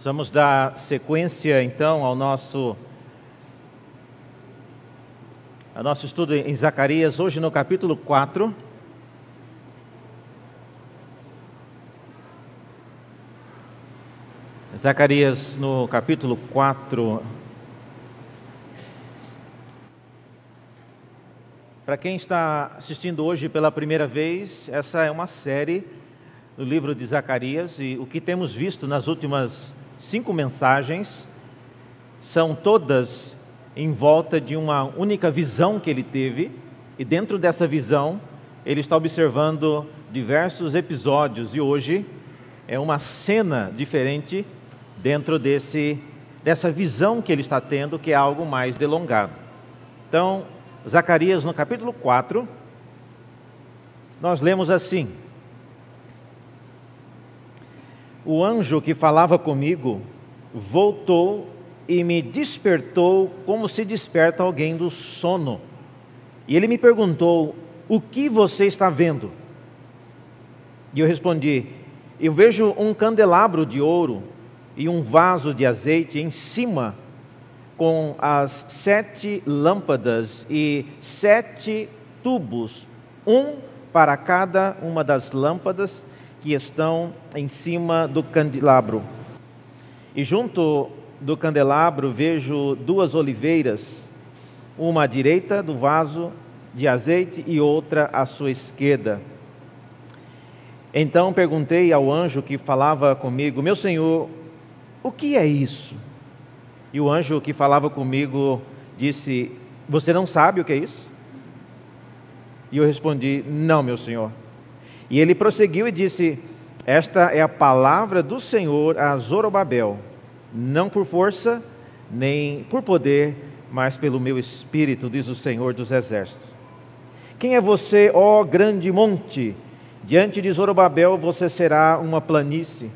Vamos dar sequência então ao nosso ao nosso estudo em Zacarias, hoje no capítulo 4. Zacarias no capítulo 4. Para quem está assistindo hoje pela primeira vez, essa é uma série no livro de Zacarias e o que temos visto nas últimas cinco mensagens são todas em volta de uma única visão que ele teve, e dentro dessa visão ele está observando diversos episódios, e hoje é uma cena diferente dentro desse, dessa visão que ele está tendo, que é algo mais delongado. Então, Zacarias, no capítulo 4, nós lemos assim: O anjo que falava comigo voltou e me despertou como se desperta alguém do sono. E ele me perguntou: O que você está vendo? E eu respondi: Eu vejo um candelabro de ouro e um vaso de azeite em cima, com as sete lâmpadas e sete tubos, um para cada uma das lâmpadas que estão em cima do candelabro. E junto do candelabro vejo duas oliveiras, uma à direita do vaso de azeite e outra à sua esquerda. Então perguntei ao anjo que falava comigo: Meu senhor, o que é isso? E o anjo que falava comigo disse: Você não sabe o que é isso? E eu respondi: Não, meu senhor. E ele prosseguiu e disse: Esta é a palavra do Senhor a Zorobabel, não por força, nem por poder, mas pelo meu espírito, diz o Senhor dos Exércitos. Quem é você, ó grande monte? Diante de Zorobabel você será uma planície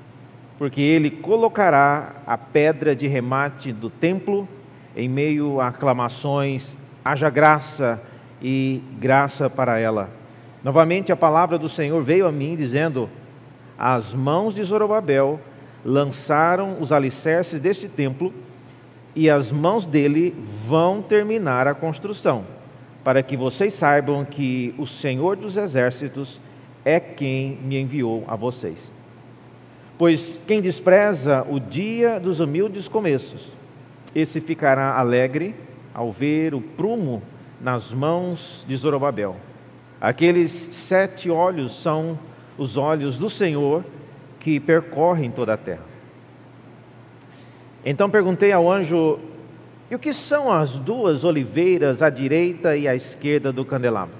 porque ele colocará a pedra de remate do templo em meio a aclamações, haja graça e graça para ela. Novamente a palavra do Senhor veio a mim dizendo: As mãos de Zorobabel lançaram os alicerces deste templo e as mãos dele vão terminar a construção, para que vocês saibam que o Senhor dos exércitos é quem me enviou a vocês. Pois quem despreza o dia dos humildes começos, esse ficará alegre ao ver o prumo nas mãos de Zorobabel. Aqueles sete olhos são os olhos do Senhor que percorrem toda a terra. Então perguntei ao anjo: e o que são as duas oliveiras à direita e à esquerda do candelabro?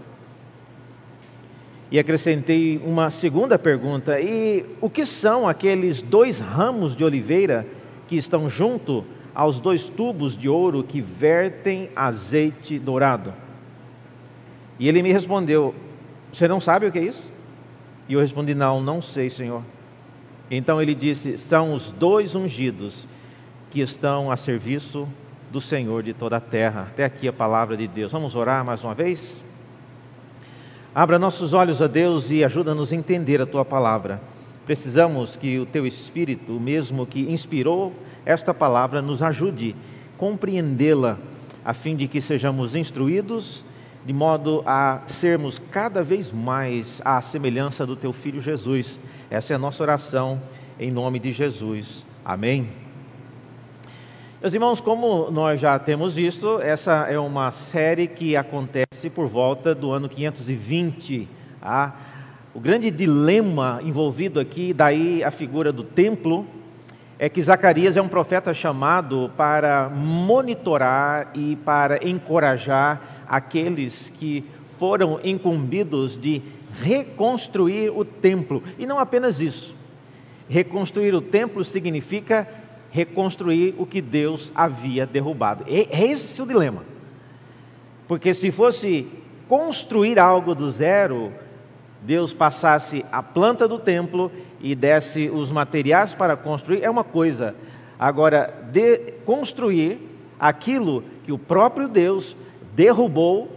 E acrescentei uma segunda pergunta: e o que são aqueles dois ramos de oliveira que estão junto aos dois tubos de ouro que vertem azeite dourado? E ele me respondeu: Você não sabe o que é isso? E eu respondi: Não, não sei, Senhor. Então ele disse: São os dois ungidos que estão a serviço do Senhor de toda a terra. Até aqui a palavra de Deus. Vamos orar mais uma vez? Abra nossos olhos a Deus e ajuda-nos a entender a tua palavra. Precisamos que o teu Espírito, mesmo que inspirou esta palavra, nos ajude a compreendê-la, a fim de que sejamos instruídos de modo a sermos cada vez mais à semelhança do teu filho Jesus. Essa é a nossa oração em nome de Jesus. Amém. Meus irmãos, como nós já temos visto, essa é uma série que acontece por volta do ano 520. Ah, o grande dilema envolvido aqui, daí a figura do templo, é que Zacarias é um profeta chamado para monitorar e para encorajar aqueles que foram incumbidos de reconstruir o templo. E não apenas isso. Reconstruir o templo significa reconstruir o que Deus havia derrubado. É esse o dilema. Porque se fosse construir algo do zero, Deus passasse a planta do templo e desse os materiais para construir, é uma coisa. Agora, construir aquilo que o próprio Deus derrubou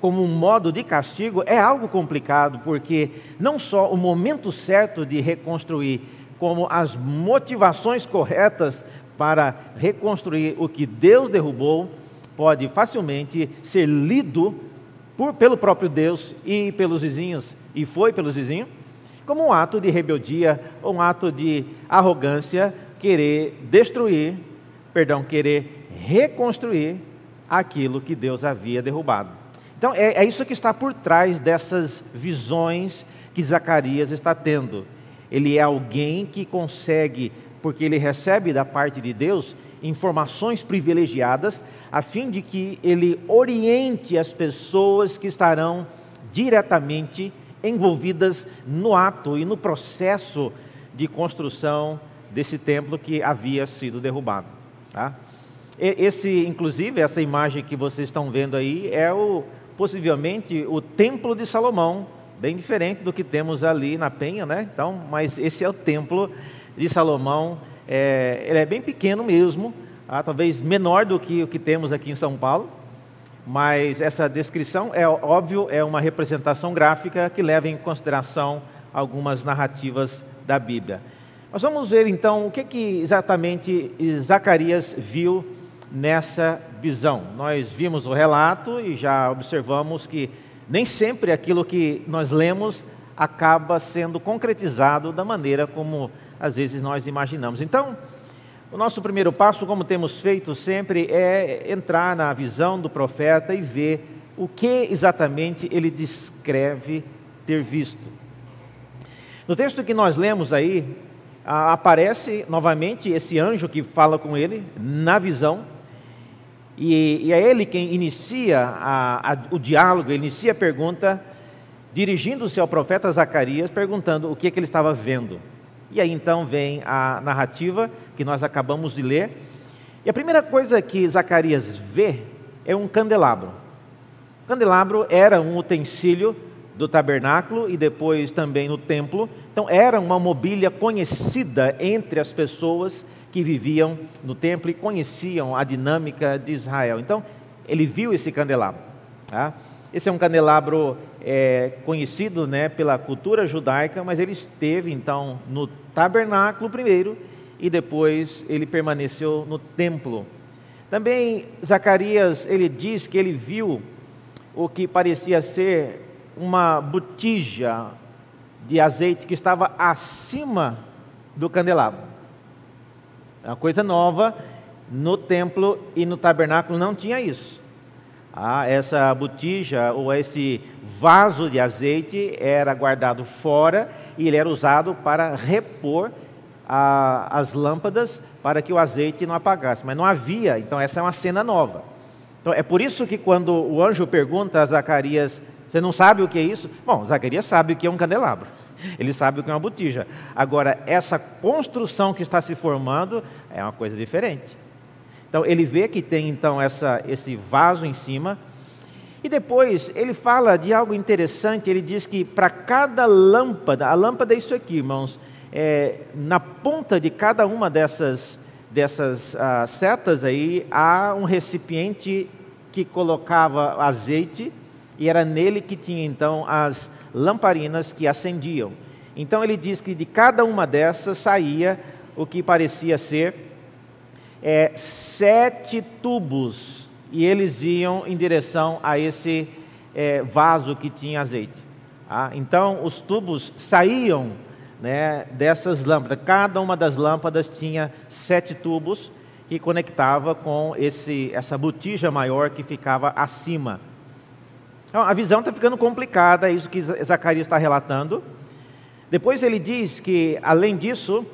como um modo de castigo é algo complicado, porque não só o momento certo de reconstruir como as motivações corretas para reconstruir o que Deus derrubou pode facilmente ser lido por, pelo próprio Deus e pelos vizinhos, e foi pelos vizinhos, como um ato de rebeldia, um ato de arrogância, querer destruir, perdão, querer reconstruir aquilo que Deus havia derrubado. Então é, é isso que está por trás dessas visões que Zacarias está tendo. Ele é alguém que consegue, porque ele recebe da parte de Deus informações privilegiadas, a fim de que ele oriente as pessoas que estarão diretamente envolvidas no ato e no processo de construção desse templo que havia sido derrubado. Tá? Esse, inclusive, essa imagem que vocês estão vendo aí é o, possivelmente o templo de Salomão, bem diferente do que temos ali na Penha, né? Então, mas esse é o templo de Salomão. É, ele é bem pequeno mesmo, ah, talvez menor do que o que temos aqui em São Paulo, mas essa descrição é óbvio é uma representação gráfica que leva em consideração algumas narrativas da Bíblia. Nós vamos ver então o que, que exatamente Zacarias viu nessa visão. Nós vimos o relato e já observamos que nem sempre aquilo que nós lemos acaba sendo concretizado da maneira como às vezes nós imaginamos. Então, o nosso primeiro passo, como temos feito sempre, é entrar na visão do profeta e ver o que exatamente ele descreve ter visto. No texto que nós lemos aí, aparece novamente esse anjo que fala com ele na visão, e, é ele quem inicia a, a, o diálogo, ele inicia a pergunta, dirigindo-se ao profeta Zacarias, perguntando o que, que ele estava vendo. E aí então vem a narrativa que nós acabamos de ler. E a primeira coisa que Zacarias vê é um candelabro. O candelabro era um utensílio do tabernáculo e depois também no templo. Então era uma mobília conhecida entre as pessoas que viviam no templo e conheciam a dinâmica de Israel. Então ele viu esse candelabro. Tá? Esse é um candelabro é, conhecido né, pela cultura judaica, mas ele esteve então no tabernáculo primeiro e depois ele permaneceu no templo. Também Zacarias ele diz que ele viu o que parecia ser uma botija de azeite que estava acima do candelabro. É uma coisa nova, no templo e no tabernáculo não tinha isso. Ah, essa botija ou esse vaso de azeite era guardado fora e ele era usado para repor a, as lâmpadas para que o azeite não apagasse. Mas não havia, então essa é uma cena nova. Então é por isso que quando o anjo pergunta a Zacarias, você não sabe o que é isso? Bom, Zacarias sabe o que é um candelabro. Ele sabe o que é uma botija. Agora, essa construção que está se formando é uma coisa diferente. Então ele vê que tem então essa, esse vaso em cima. E depois ele fala de algo interessante, ele diz que para cada lâmpada, a lâmpada é isso aqui, irmãos, é, na ponta de cada uma dessas, dessas ah, setas aí, há um recipiente que colocava azeite, e era nele que tinha então as lamparinas que acendiam. Então ele diz que de cada uma dessas saía o que parecia ser é, sete tubos e eles iam em direção a esse é, vaso que tinha azeite. Ah, então os tubos saíam né, dessas lâmpadas. Cada uma das lâmpadas tinha sete tubos que conectava com esse, essa botija maior que ficava acima. Então, a visão está ficando complicada, é isso que Zacarias está relatando. Depois ele diz que, além disso,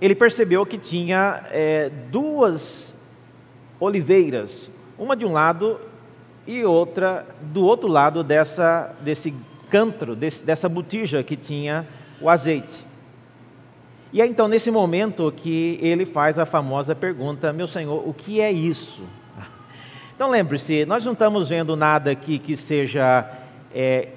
ele percebeu que tinha é, duas oliveiras, uma de um lado e outra do outro lado dessa, desse cantro, desse, dessa botija que tinha o azeite. E é então nesse momento que ele faz a famosa pergunta: Meu Senhor, o que é isso? Então lembre-se, nós não estamos vendo nada aqui que seja é,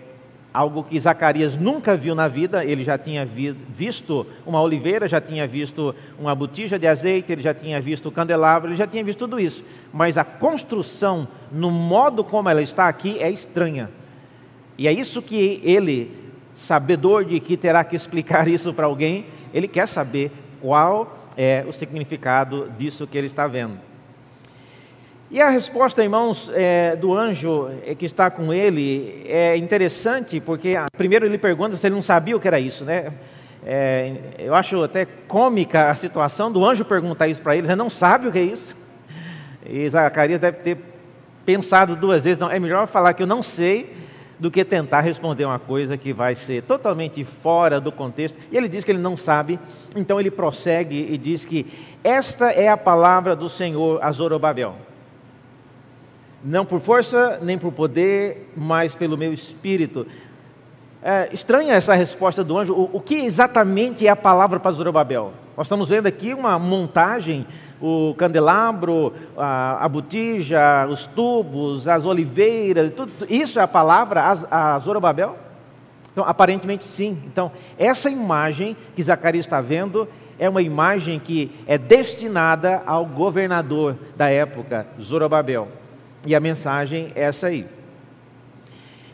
algo que Zacarias nunca viu na vida, ele já tinha visto uma oliveira, já tinha visto uma botija de azeite, ele já tinha visto o candelabro, ele já tinha visto tudo isso. Mas a construção, no modo como ela está aqui, é estranha. E é isso que ele, sabedor de que terá que explicar isso para alguém, ele quer saber qual é o significado disso que ele está vendo. E a resposta, irmãos, é, do anjo é, que está com ele é interessante, porque ah, primeiro ele pergunta se ele não sabia o que era isso, né? É, eu acho até cômica a situação do anjo perguntar isso para ele, você não sabe o que é isso? E Zacarias deve ter pensado duas vezes, não, é melhor falar que eu não sei do que tentar responder uma coisa que vai ser totalmente fora do contexto. E ele diz que ele não sabe, então ele prossegue e diz que esta é a palavra do Senhor a Zorobabel não por força nem por poder, mas pelo meu espírito. É, estranha essa resposta do anjo. O, o, que exatamente é a palavra para Zorobabel? Nós estamos vendo aqui uma montagem, o candelabro, a, a botija, os tubos, as oliveiras, tudo, isso é a palavra a, a Zorobabel? Então, aparentemente sim. Então, essa imagem que Zacarias está vendo é uma imagem que é destinada ao governador da época, Zorobabel. E a mensagem é essa aí.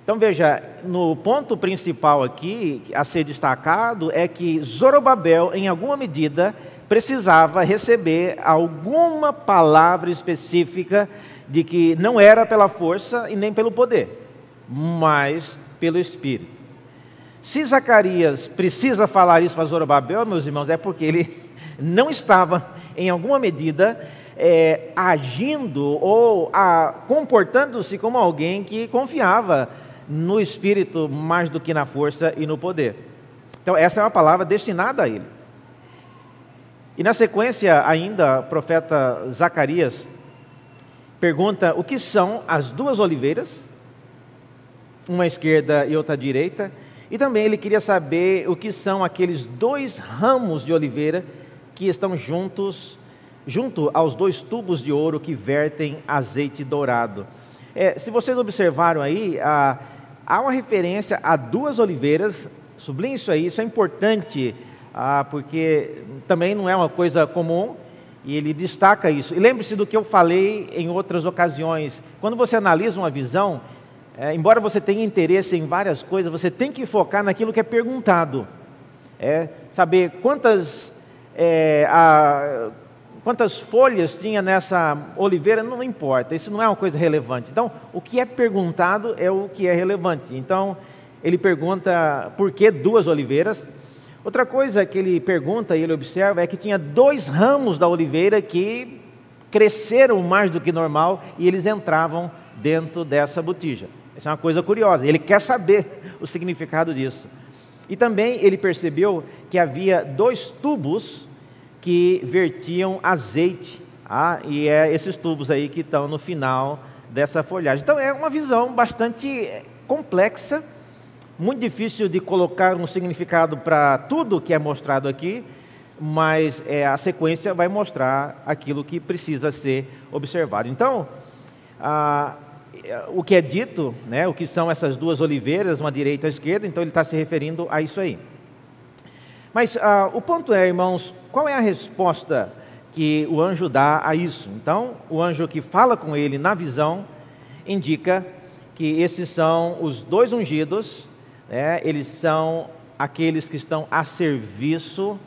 Então veja, no ponto principal aqui a ser destacado é que Zorobabel, em alguma medida, precisava receber alguma palavra específica de que não era pela força e nem pelo poder, mas pelo Espírito. Se Zacarias precisa falar isso para Zorobabel, meus irmãos, é porque ele não estava, em alguma medida, é, agindo ou comportando-se como alguém que confiava no Espírito mais do que na força e no poder. Então, essa é uma palavra destinada a ele. E na sequência, ainda, o profeta Zacarias pergunta o que são as duas oliveiras, uma esquerda e outra direita, e também ele queria saber o que são aqueles dois ramos de oliveira que estão juntos junto aos dois tubos de ouro que vertem azeite dourado. É, se vocês observaram aí, ah, há uma referência a duas oliveiras, sublinhe isso aí, isso é importante, ah, porque também não é uma coisa comum, e ele destaca isso. E lembre-se do que eu falei em outras ocasiões, quando você analisa uma visão, é, embora você tenha interesse em várias coisas, você tem que focar naquilo que é perguntado. É, saber quantas é, a, quantas folhas tinha nessa oliveira, não importa, isso não é uma coisa relevante. Então, o que é perguntado é o que é relevante. Então, ele pergunta por que duas oliveiras. Outra coisa que ele pergunta e ele observa é que tinha dois ramos da oliveira que cresceram mais do que normal e eles entravam dentro dessa botija. Isso é uma coisa curiosa. Ele quer saber o significado disso. E também ele percebeu que havia dois tubos que vertiam azeite. Ah, e é esses tubos aí que estão no final dessa folhagem. Então é uma visão bastante eh, complexa, muito difícil de colocar um significado para tudo que é mostrado aqui, mas é, a sequência vai mostrar aquilo que precisa ser observado. Então, ah, o que é dito, né, o que são essas duas oliveiras, uma direita e uma esquerda, então ele está se referindo a isso aí. Mas ah, o ponto é, irmãos, qual é a resposta que o anjo dá a isso? Então, o anjo que fala com ele na visão indica que esses são os dois ungidos, né, eles são aqueles que estão a serviço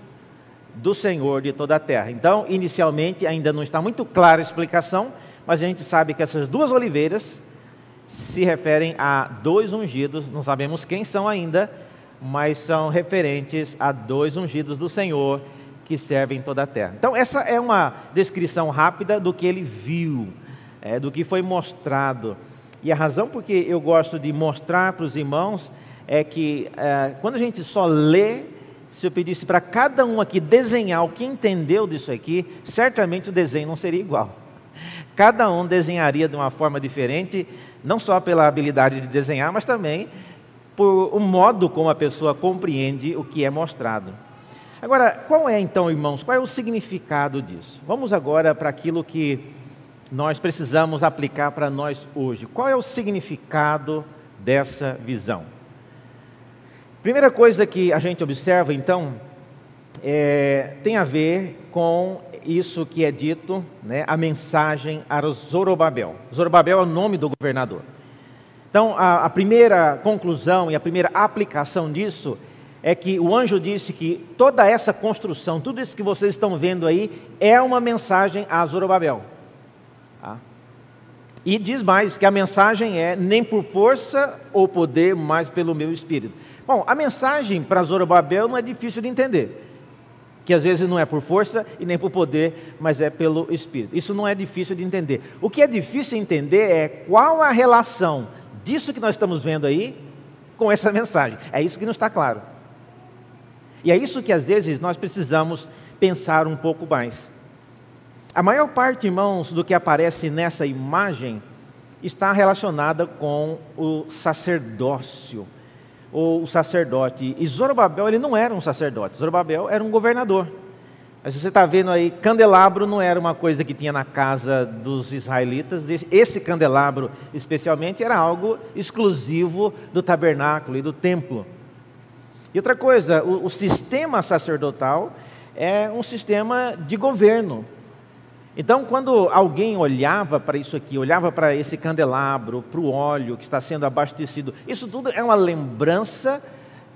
do Senhor de toda a terra. Então, inicialmente, ainda não está muito clara a explicação, mas a gente sabe que essas duas oliveiras se referem a dois ungidos, não sabemos quem são ainda, mas são referentes a dois ungidos do Senhor que servem toda a terra. Então, essa é uma descrição rápida do que ele viu, é, do que foi mostrado. E a razão por que eu gosto de mostrar para os irmãos é que é, quando a gente só lê, se eu pedisse para cada um aqui desenhar o que entendeu disso aqui, certamente o desenho não seria igual. Cada um desenharia de uma forma diferente, não só pela habilidade de desenhar, mas também por o modo como a pessoa compreende o que é mostrado. Agora, qual é então, irmãos, qual é o significado disso? Vamos agora para aquilo que nós precisamos aplicar para nós hoje. Qual é o significado dessa visão? Primeira coisa que a gente observa, então, é, tem a ver com isso que é dito, né, a mensagem a Zorobabel. Zorobabel é o nome do governador. Então, a, a primeira conclusão e a primeira aplicação disso é que o anjo disse que toda essa construção, tudo isso que vocês estão vendo aí, é uma mensagem a Zorobabel. Tá? E diz mais que a mensagem é nem por força ou poder, mas pelo meu espírito. Bom, a mensagem para Zorobabel não é difícil de entender. Que às vezes não é por força e nem por poder, mas é pelo espírito. Isso não é difícil de entender. O que é difícil de entender é qual a relação disso que nós estamos vendo aí com essa mensagem. É isso que não está claro. E é isso que às vezes nós precisamos pensar um pouco mais. A maior parte, irmãos, do que aparece nessa imagem está relacionada com o sacerdócio, ou o sacerdote. E Zorobabel, ele não era um sacerdote, Zorobabel era um governador. Mas você está vendo aí, candelabro não era uma coisa que tinha na casa dos israelitas, esse candelabro especialmente era algo exclusivo do tabernáculo e do templo. E outra coisa, o, o sistema sacerdotal é um sistema de governo. Então, quando alguém olhava para isso aqui, olhava para esse candelabro, para o óleo que está sendo abastecido, isso tudo é uma lembrança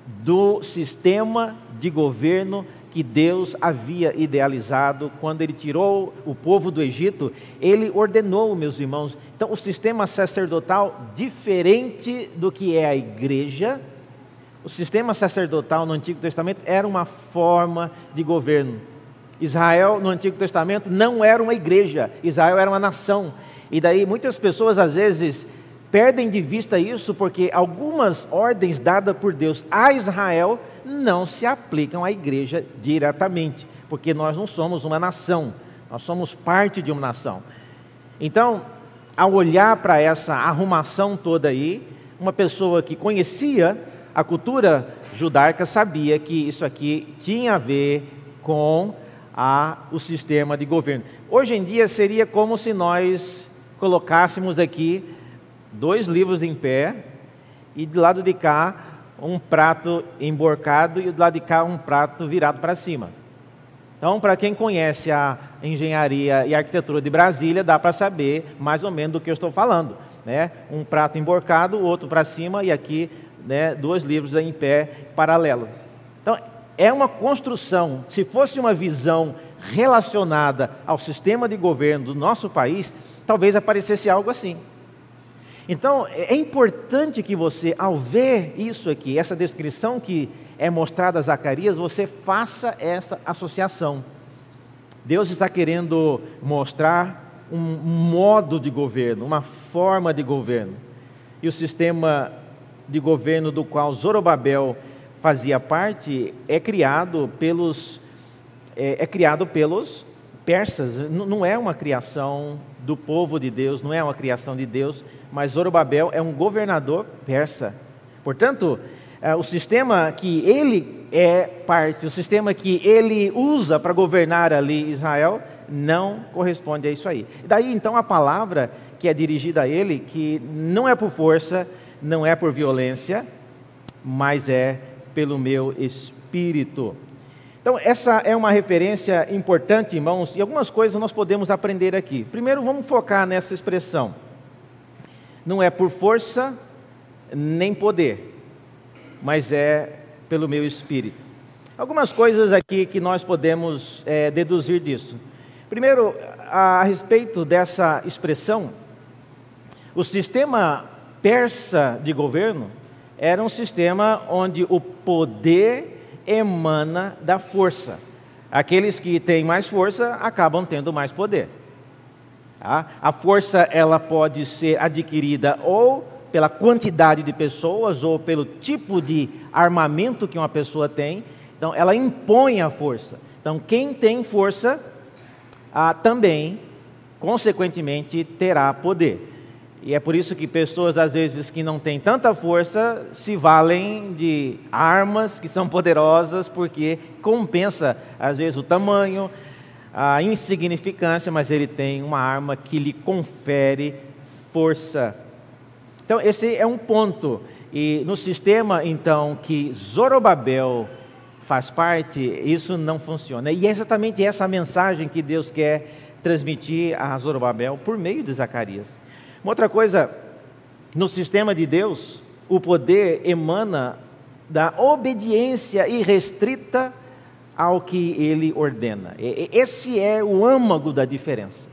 do sistema de governo que Deus havia idealizado quando ele tirou o povo do Egito, ele ordenou, meus irmãos. Então, o sistema sacerdotal, diferente do que é a igreja, o sistema sacerdotal no Antigo Testamento era uma forma de governo. Israel, no Antigo Testamento, não era uma igreja, Israel era uma nação. E daí muitas pessoas, às vezes, perdem de vista isso porque algumas ordens dadas por Deus a Israel não se aplicam à igreja diretamente, porque nós não somos uma nação, nós somos parte de uma nação. Então, ao olhar para essa arrumação toda aí, uma pessoa que conhecia a cultura judaica sabia que isso aqui tinha a ver com a, o sistema de governo. Hoje em dia seria como se nós colocássemos aqui dois livros em pé e do lado de cá um prato emborcado e do lado de cá um prato virado para cima. Então, para quem conhece a engenharia e arquitetura de Brasília, dá para saber mais ou menos do que eu estou falando. Né? Um prato emborcado, o outro para cima e aqui né, dois livros em pé paralelo. Então, é uma construção. Se fosse uma visão relacionada ao sistema de governo do nosso país, talvez aparecesse algo assim. Então, é importante que você, ao ver isso aqui, essa descrição que é mostrada a Zacarias, você faça essa associação. Deus está querendo mostrar um modo de governo, uma forma de governo. E o sistema de governo do qual Zorobabel fazia parte é criado pelos é, é criado pelos persas. não é uma criação do povo de Deus, não é uma criação de Deus, mas Zorobabel é um governador persa. Portanto, é, o sistema que ele é parte, o sistema que ele usa para governar ali Israel, não corresponde a isso aí. Daí então a palavra que é dirigida a ele, que não é por força, não é por violência, mas é pelo meu espírito. Então, essa é uma referência importante, irmãos, e algumas coisas nós podemos aprender aqui. Primeiro, vamos focar nessa expressão. Não é por força nem poder, mas é pelo meu espírito. Algumas coisas aqui que nós podemos é, deduzir disso. Primeiro, a, a respeito dessa expressão, o sistema persa de governo era um sistema onde o poder emana da força. Aqueles que têm mais força acabam tendo mais poder. Tá? A força ela pode ser adquirida ou pela quantidade de pessoas ou pelo tipo de armamento que uma pessoa tem. Então, ela impõe a força. Então, quem tem força ah, também, consequentemente, terá poder. E é por isso que pessoas, às vezes, que não têm tanta força, se valem de armas que são poderosas, porque compensa, às vezes, o tamanho, a insignificância, mas ele tem uma arma que lhe confere força. Então, esse é um ponto. E no sistema, então, que Zorobabel faz parte, isso não funciona. E é exatamente essa mensagem que Deus quer transmitir a Zorobabel por meio de Zacarias. Uma outra coisa, no sistema de Deus, o poder emana da obediência irrestrita ao que ele ordena. Esse é o âmago da diferença.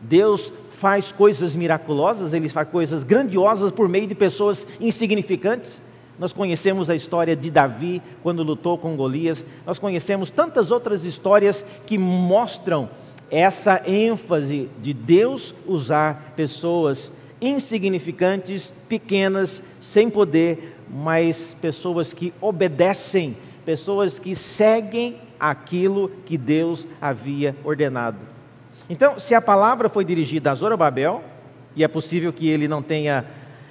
Deus faz coisas miraculosas, ele faz coisas grandiosas por meio de pessoas insignificantes. Nós conhecemos a história de Davi quando lutou com Golias. Nós conhecemos tantas outras histórias que mostram essa ênfase de Deus usar pessoas insignificantes, pequenas, sem poder, mas pessoas que obedecem, pessoas que seguem aquilo que Deus havia ordenado. Então, se a palavra foi dirigida a Zorobabel, e é possível que ele não tenha,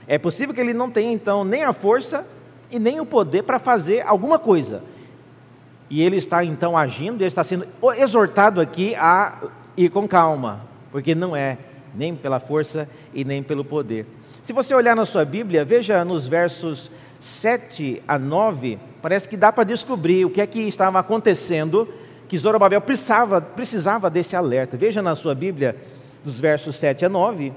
é possível que ele não tenha então nem a força e nem o poder para fazer alguma coisa. E ele está então agindo, ele está sendo exortado aqui a ir com calma, porque não é nem pela força e nem pelo poder. Se você olhar na sua Bíblia, veja nos versos 7 a 9, parece que dá para descobrir o que é que estava acontecendo, que Zorobabel precisava, precisava desse alerta. Veja na sua Bíblia, dos versos 7 a 9,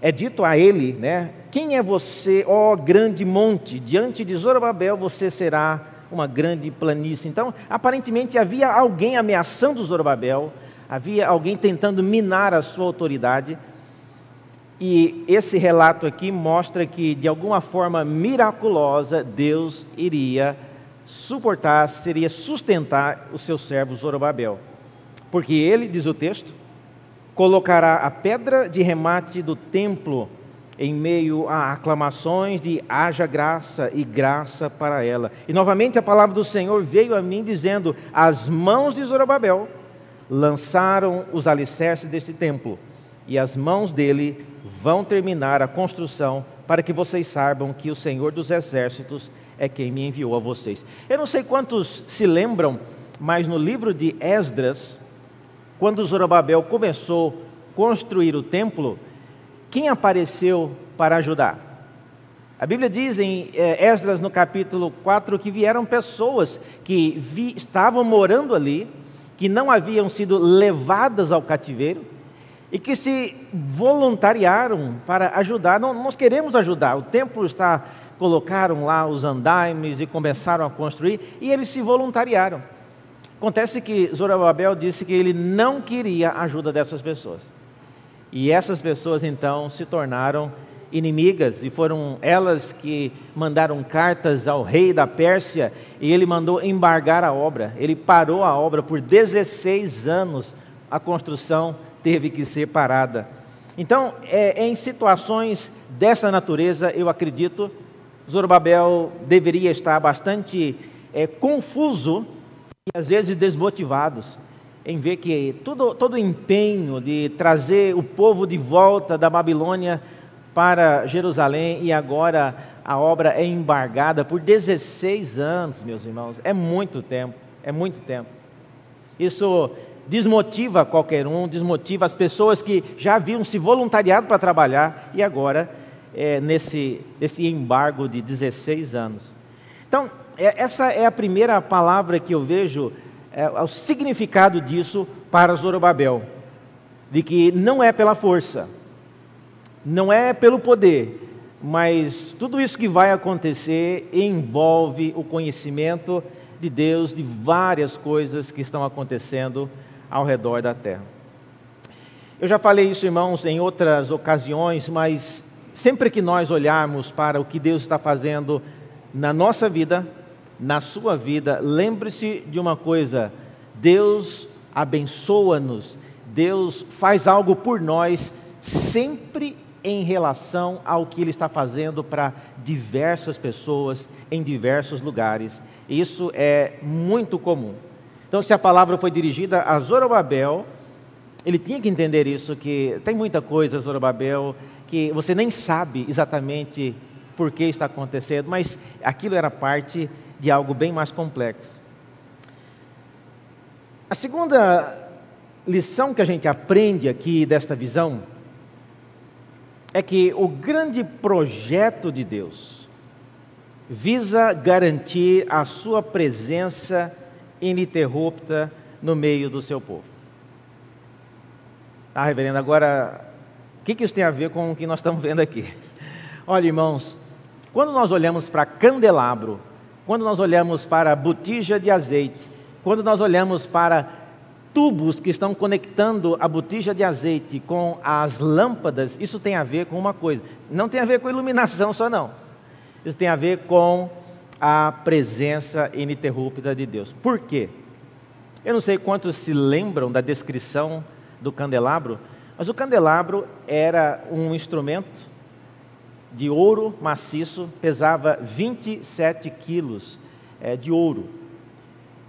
é dito a ele, né? Quem é você, ó grande monte? Diante de Zorobabel você será uma grande planície. Então, aparentemente havia alguém ameaçando Zorobabel, havia alguém tentando minar a sua autoridade. E esse relato aqui mostra que, de alguma forma miraculosa, Deus iria suportar, seria sustentar o seu servo Zorobabel. Porque ele, diz o texto, colocará a pedra de remate do templo em meio a aclamações de haja graça e graça para ela. E novamente a palavra do Senhor veio a mim dizendo: As mãos de Zorobabel lançaram os alicerces deste templo, e as mãos dele vão terminar a construção, para que vocês saibam que o Senhor dos Exércitos é quem me enviou a vocês. Eu não sei quantos se lembram, mas no livro de Esdras, quando Zorobabel começou a construir o templo, quem apareceu para ajudar? A Bíblia diz em eh, Esdras, no capítulo 4, que vieram pessoas que vi, estavam morando ali, que não haviam sido levadas ao cativeiro e que se voluntariaram para ajudar. Não, nós queremos ajudar. O templo está colocaram lá os andaimes e começaram a construir e eles se voluntariaram. Acontece que Zorobabel disse que ele não queria a ajuda dessas pessoas. E essas pessoas então se tornaram inimigas, e foram elas que mandaram cartas ao rei da Pérsia, e ele mandou embargar a obra. Ele parou a obra por 16 anos, a construção teve que ser parada. Então, é, em situações dessa natureza, eu acredito, Zorobabel deveria estar bastante é, confuso e às vezes desmotivados em ver que todo, todo o empenho de trazer o povo de volta da Babilônia para Jerusalém e agora a obra é embargada por 16 anos, meus irmãos. É muito tempo, é muito tempo. Isso desmotiva qualquer um, desmotiva as pessoas que já haviam se voluntariado para trabalhar e agora é, nesse, nesse embargo de 16 anos. Então, é, essa é a primeira palavra que eu vejo, é, o significado disso para Zorobabel, de que não é pela força, não é pelo poder, mas tudo isso que vai acontecer envolve o conhecimento de Deus de várias coisas que estão acontecendo ao redor da terra. Eu já falei isso, irmãos, em outras ocasiões, mas sempre que nós olharmos para o que Deus está fazendo na nossa vida, na sua vida, lembre-se de uma coisa: Deus abençoa-nos, Deus faz algo por nós, sempre em relação ao que ele está fazendo para diversas pessoas em diversos lugares. Isso é muito comum. Então, se a palavra foi dirigida a Zorobabel, ele tinha que entender isso, que tem muita coisa, Zorobabel, que você nem sabe exatamente por que está acontecendo, mas aquilo era parte de algo bem mais complexo. A segunda lição que a gente aprende aqui desta visão é que o grande projeto de Deus visa garantir a sua presença ininterrupta no meio do seu povo. Ah, reverendo, agora, o que, isso tem a ver com o que nós estamos vendo aqui? Olha, irmãos, Quando nós olhamos para candelabro, quando nós olhamos para botija de azeite, quando nós olhamos para tubos que estão conectando a botija de azeite com as lâmpadas, isso tem a ver com uma coisa. Não tem a ver com iluminação só não. Isso tem a ver com a presença ininterrupta de Deus. Por quê? Eu não sei quantos se lembram da descrição do candelabro, mas o candelabro era um instrumento de ouro maciço, pesava 27 quilos é, de ouro.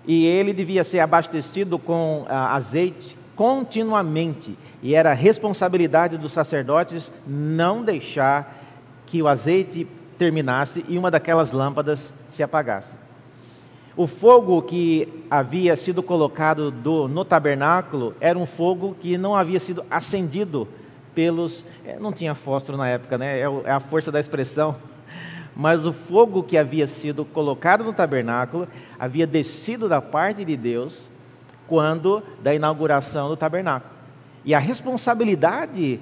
E ele devia ser abastecido com ah, azeite continuamente. E era responsabilidade dos sacerdotes não deixar que o azeite terminasse e uma daquelas lâmpadas se apagasse. O fogo que havia sido colocado do, no tabernáculo era um fogo que não havia sido acendido pelos. É, não tinha fósforo na época, né? É, é a força da expressão. Mas o fogo que havia sido colocado no tabernáculo havia descido da parte de Deus quando da inauguração do tabernáculo. E a responsabilidade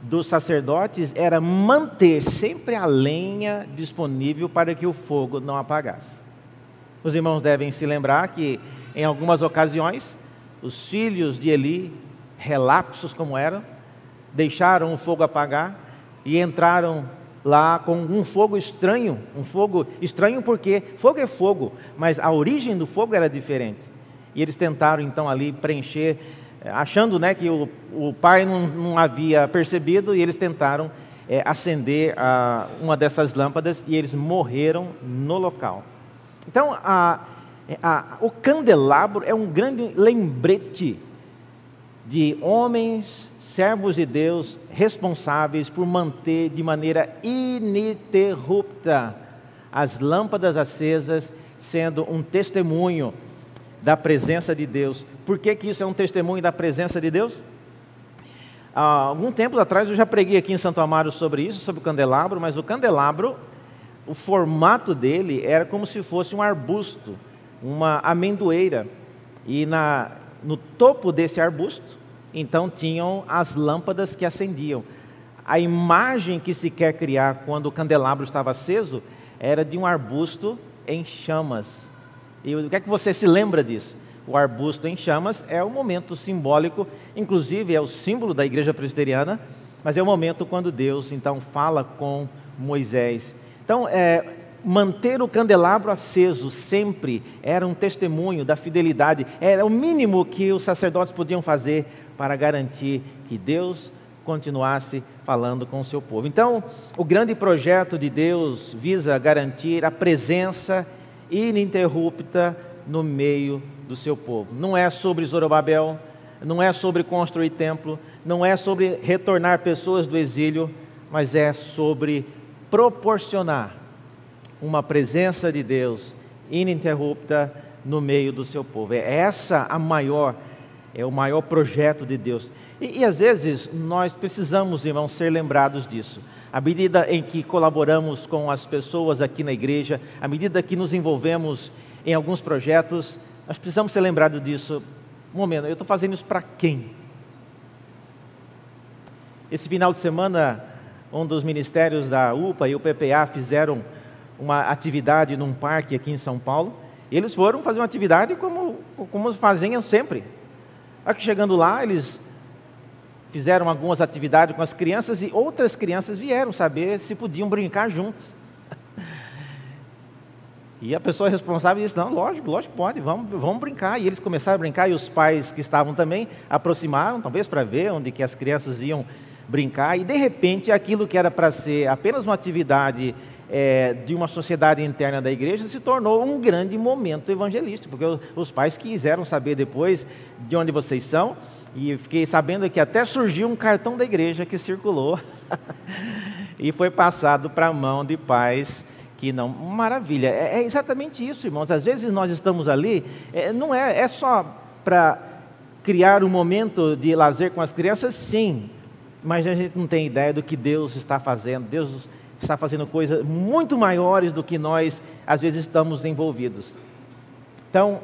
dos sacerdotes era manter sempre a lenha disponível para que o fogo não apagasse. Os irmãos devem se lembrar que, em algumas ocasiões, os filhos de Eli, relapsos como eram, deixaram o fogo apagar e entraram lá com um fogo estranho, um fogo estranho porque fogo é fogo, mas a origem do fogo era diferente. E eles tentaram então ali preencher, eh, achando né, que o, o pai não, não havia percebido, e eles tentaram é, acender uma dessas lâmpadas e eles morreram no local. Então, a, a, o candelabro é um grande lembrete de homens servos de Deus responsáveis por manter de maneira ininterrupta as lâmpadas acesas, sendo um testemunho da presença de Deus. Por que, que isso é um testemunho da presença de Deus? Há algum tempo atrás eu já preguei aqui em Santo Amaro sobre isso, sobre o candelabro, mas o candelabro, o formato dele era como se fosse um arbusto, uma amendoeira. E na, no topo desse arbusto então tinham as lâmpadas que acendiam. A imagem que se quer criar quando o candelabro estava aceso era de um arbusto em chamas. E o que é que você se lembra disso? O arbusto em chamas é o momento simbólico, inclusive é o símbolo da igreja presbiteriana, mas é o momento quando Deus então fala com Moisés. Então, é, manter o candelabro aceso sempre era um testemunho da fidelidade, era o mínimo que os sacerdotes podiam fazer para garantir que Deus continuasse falando com o seu povo. Então, o grande projeto de Deus visa garantir a presença ininterrupta no meio do seu povo. Não é sobre Zorobabel, não é sobre construir templo, não é sobre retornar pessoas do exílio, mas é sobre proporcionar uma presença de Deus ininterrupta no meio do seu povo. É essa a maior é o maior projeto de Deus. E, e às vezes nós precisamos, irmãos, ser lembrados disso. À medida em que colaboramos com as pessoas aqui na igreja, à medida que nos envolvemos em alguns projetos, nós precisamos ser lembrados disso. Um momento, eu estou fazendo isso para quem? Esse final de semana, um dos ministérios da UPA e o PPA fizeram uma atividade num parque aqui em São Paulo. Eles foram fazer uma atividade como, como faziam sempre. Aqui chegando lá, eles fizeram algumas atividades com as crianças e outras crianças vieram saber se podiam brincar juntos. E a pessoa responsável disse: Não, lógico, lógico, pode, vamos, vamos brincar. E eles começaram a brincar, e os pais que estavam também aproximaram, talvez para ver onde que as crianças iam brincar. E de repente, aquilo que era para ser apenas uma atividade é, de uma sociedade interna da igreja se tornou um grande momento evangelístico, porque os pais quiseram saber depois de onde vocês são, e fiquei sabendo que até surgiu um cartão da igreja que circulou e foi passado para a mão de pais que não. Maravilha, é, é, exatamente isso, irmãos. Às vezes nós estamos ali, é, não é, é só para criar um momento de lazer com as crianças, sim, mas a gente não tem ideia do que Deus está fazendo. Deus está fazendo coisas muito maiores do que nós às vezes estamos envolvidos. Então,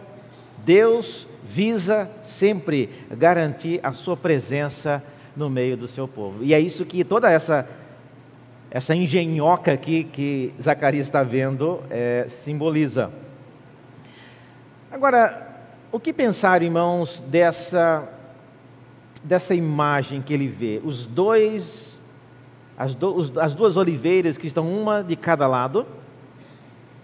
Deus visa sempre garantir a sua presença no meio do seu povo. E é isso que toda essa essa engenhoca aqui que Zacarias está vendo é, simboliza. Agora, o que pensar, irmãos, dessa, dessa imagem que ele vê? Os dois, as, do, os, as duas oliveiras que estão uma de cada lado,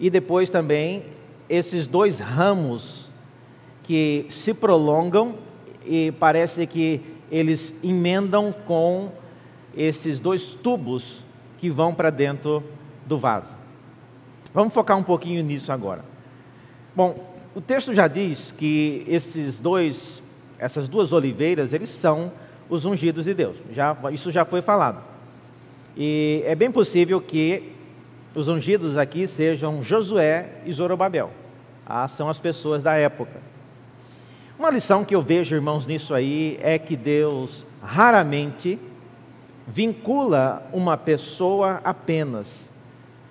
e depois também esses dois ramos que se prolongam e parece que eles emendam com esses dois tubos que vão para dentro do vaso. Vamos focar um pouquinho nisso agora. Bom, o texto já diz que esses dois, essas duas oliveiras, eles são os ungidos de Deus. Já, isso já foi falado. E é bem possível que os ungidos aqui sejam Josué e Zorobabel. Ah, são as pessoas da época. Uma lição que eu vejo, irmãos, nisso aí é que Deus raramente vincula uma pessoa apenas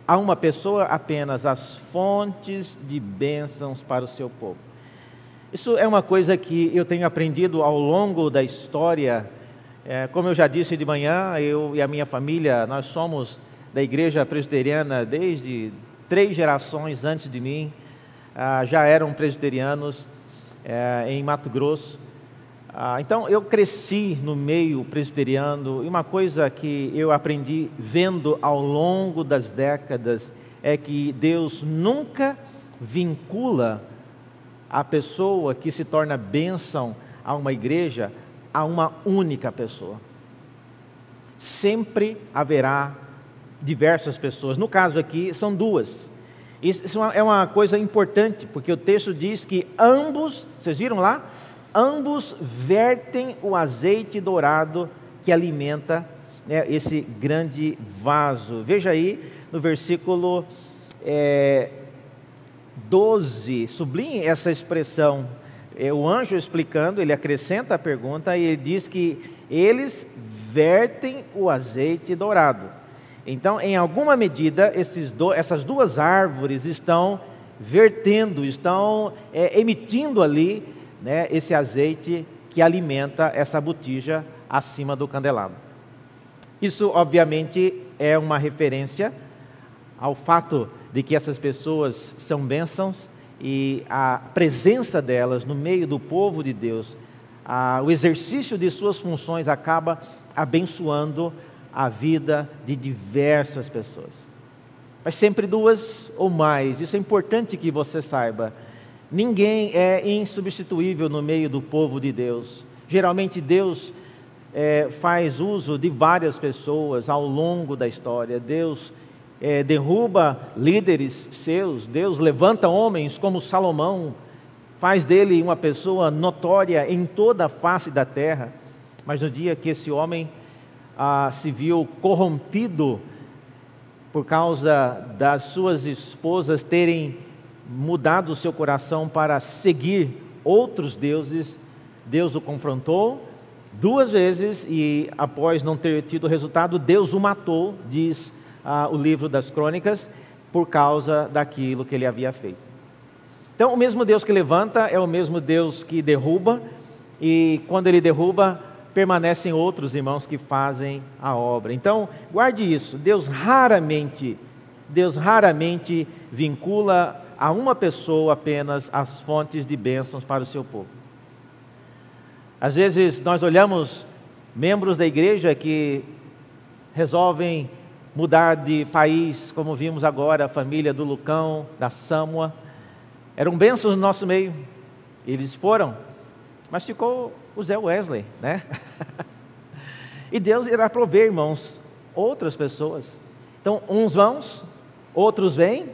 a uma pessoa apenas as fontes de bênçãos para o seu povo. Isso é uma coisa que eu tenho aprendido ao longo da história. É, como eu já disse de manhã, eu e a minha família, nós somos da igreja presbiteriana desde três gerações antes de mim, ah, já eram presbiterianos é, em Mato Grosso. Ah, então eu cresci no meio presbiteriano e uma coisa que eu aprendi vendo ao longo das décadas é que Deus nunca vincula a pessoa que se torna bênção a uma igreja a uma única pessoa. Sempre haverá diversas pessoas. No caso aqui, são duas. Isso é uma coisa importante, porque o texto diz que ambos, vocês viram lá? ambos vertem o azeite dourado que alimenta né, esse grande vaso. Veja aí no versículo é, 12, sublinhe essa expressão. É, o anjo explicando, ele acrescenta a pergunta e ele diz que eles vertem o azeite dourado. Então, em alguma medida, do, essas duas árvores estão vertendo, estão é, emitindo ali né, esse azeite que alimenta essa botija acima do candelabro. Isso, obviamente, é uma referência ao fato de que essas pessoas são bênçãos e a presença delas no meio do povo de Deus, a, o exercício de suas funções acaba abençoando a vida de diversas pessoas. Mas sempre duas ou mais, isso é importante que você saiba. Ninguém é insubstituível no meio do povo de Deus. Geralmente Deus é, faz uso de várias pessoas ao longo da história. Deus é, derruba líderes seus, Deus levanta homens como Salomão, faz dele uma pessoa notória em toda a face da terra. Mas no dia que esse homem ah, se viu corrompido por causa das suas esposas terem mudado o seu coração para seguir outros deuses, Deus o confrontou duas vezes e, após não ter tido resultado, Deus o matou, diz ah, o livro das crônicas, por causa daquilo que ele havia feito. Então, o mesmo Deus que levanta é o mesmo Deus que derruba, e quando ele derruba, permanecem outros irmãos que fazem a obra. Então, guarde isso: Deus raramente, Deus raramente vincula a uma pessoa apenas as fontes de bênçãos para o seu povo. Às vezes nós olhamos membros da igreja que resolvem mudar de país, como vimos agora a família do Lucão, da Samua, eram bênçãos no nosso meio, eles foram, mas ficou o Zé Wesley, né? e Deus irá prover, irmãos, outras pessoas. Então, uns vão, outros vêm,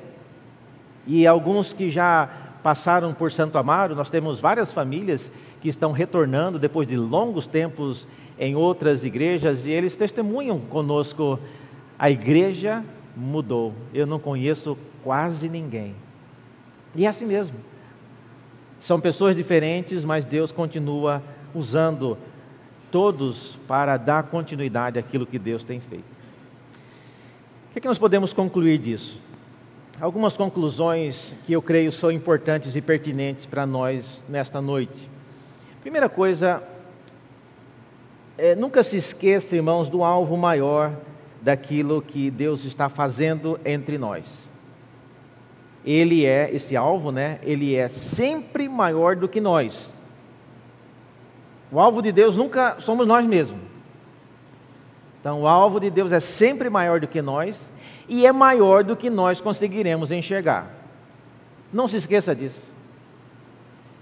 e alguns que já passaram por Santo Amaro, nós temos várias famílias que estão retornando depois de longos tempos em outras igrejas e eles testemunham conosco: a igreja mudou. Eu não conheço quase ninguém. E é assim mesmo. São pessoas diferentes, mas Deus continua usando todos para dar continuidade àquilo que Deus tem feito. O que, é que nós podemos concluir disso? algumas conclusões que eu creio são importantes e pertinentes para nós nesta noite. Primeira coisa, é, nunca se esqueça, irmãos, do alvo maior daquilo que Deus está fazendo entre nós. Ele é, esse alvo, né? Ele é sempre maior do que nós. O alvo de Deus nunca somos nós mesmos. Então, o alvo de Deus é sempre maior do que nós e é maior do que nós conseguiremos enxergar. Não se esqueça disso.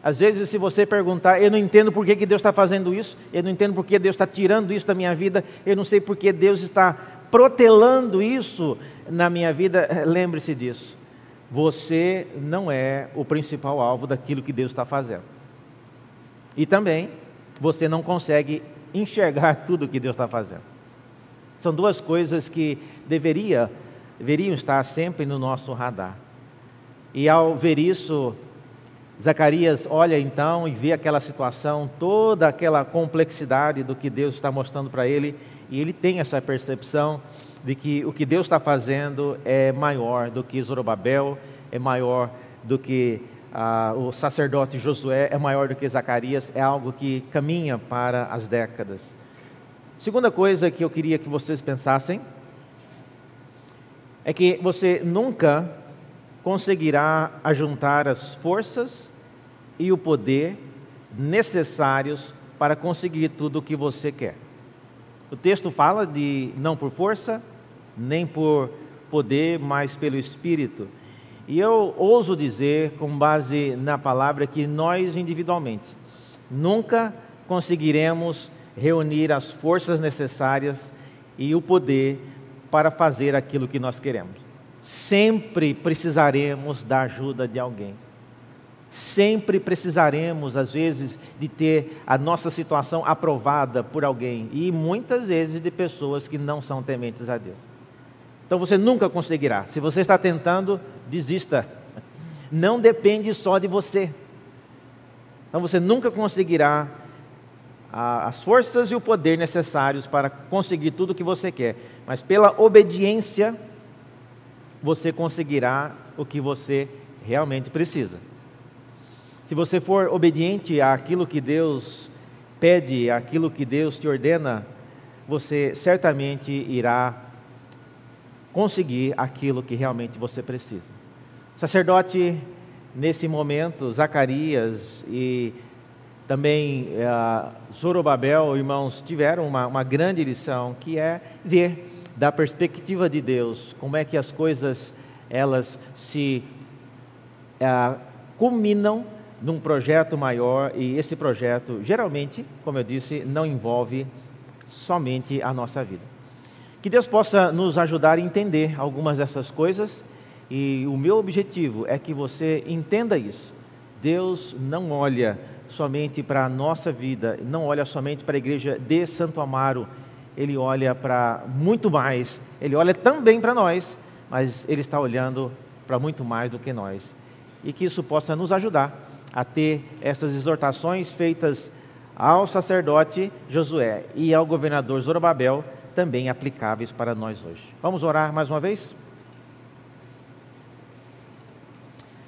Às vezes, se você perguntar, eu não entendo por que, Deus está fazendo isso, eu não entendo por que Deus está tirando isso da minha vida, eu não sei por que Deus está protelando isso na minha vida, lembre-se disso. Você não é o principal alvo daquilo que Deus está fazendo. E também, você não consegue enxergar tudo que Deus está fazendo. São duas coisas que deveria, deveriam estar sempre no nosso radar. E ao ver isso, Zacarias olha então e vê aquela situação, toda aquela complexidade do que Deus está mostrando para ele, e ele tem essa percepção de que o que Deus está fazendo é maior do que Zorobabel, é maior do que ah, o sacerdote Josué, é maior do que Zacarias, é algo que caminha para as décadas. Segunda coisa que eu queria que vocês pensassem é que você nunca conseguirá ajuntar as forças e o poder necessários para conseguir tudo o que você quer. O texto fala de não por força, nem por poder, mas pelo Espírito. E eu ouso dizer, com base na palavra, que nós individualmente nunca conseguiremos reunir as forças necessárias e o poder para fazer aquilo que nós queremos. Sempre precisaremos da ajuda de alguém. Sempre precisaremos, às vezes, de ter a nossa situação aprovada por alguém e muitas vezes de pessoas que não são tementes a Deus. Então você nunca conseguirá. Se você está tentando, desista. Não depende só de você. Então você nunca conseguirá as forças e o poder necessários para conseguir tudo o que você quer, mas pela obediência você conseguirá o que você realmente precisa. Se você for obediente àquilo que Deus pede, àquilo que Deus te ordena, você certamente irá conseguir aquilo que realmente você precisa. O sacerdote, nesse momento, Zacarias e também uh, Zorobabel, irmãos, tiveram uma, uma grande lição, que é ver da perspectiva de Deus como é que as coisas elas se uh, culminam num projeto maior e esse projeto geralmente, como eu disse, não envolve somente a nossa vida. Que Deus possa nos ajudar a entender algumas dessas coisas e o meu objetivo é que você entenda isso. Deus não olha somente para a nossa vida, não olha somente para a igreja de Santo Amaro, ele olha para muito mais, ele olha também para nós, mas ele está olhando para muito mais do que nós. E que isso possa nos ajudar a ter essas exortações feitas ao sacerdote Josué e ao governador Zorobabel, também aplicáveis para nós hoje. Vamos orar mais uma vez?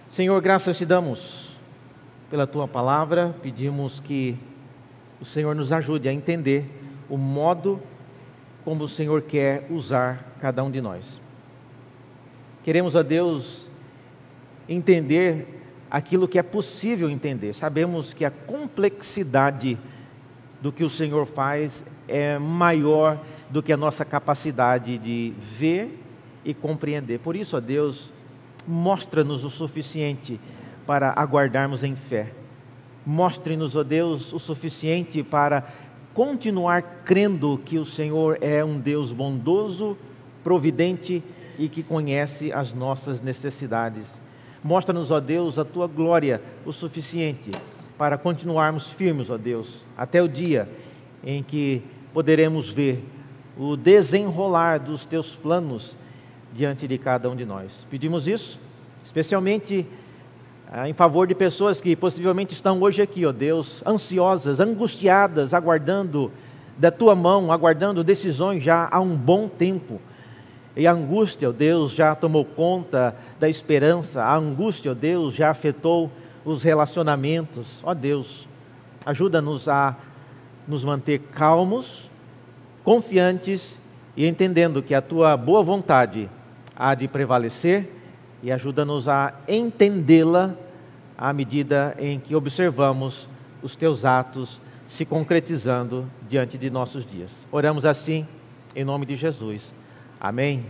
Senhor, graças te damos pela tua palavra, pedimos que o Senhor nos ajude a entender o modo como o Senhor quer usar cada um de nós. Queremos, a Deus, entender aquilo que é possível entender. Sabemos que a complexidade do que o Senhor faz é maior do que a nossa capacidade de ver e compreender. Por isso, ó Deus, mostra-nos o suficiente para aguardarmos em fé. Mostre-nos, ó Deus, o suficiente para continuar crendo que o Senhor é um Deus bondoso, providente e que conhece as nossas necessidades. Mostra-nos, ó Deus, a tua glória o suficiente para continuarmos firmes, ó Deus, até o dia em que poderemos ver o desenrolar dos teus planos diante de cada um de nós. Pedimos isso, especialmente ah, em favor de pessoas que possivelmente estão hoje aqui, ó Deus, ansiosas, angustiadas, aguardando da tua mão, aguardando decisões já há um bom tempo e a angústia, ó Deus, já tomou conta da esperança, a angústia, ó Deus, já afetou os relacionamentos. Ó Deus, ajuda-nos a nos manter calmos, confiantes e entendendo que a tua boa vontade há de prevalecer e ajuda-nos a entendê-la à medida em que observamos os teus atos se concretizando diante de nossos dias. Oramos assim, em nome de Jesus. Amém.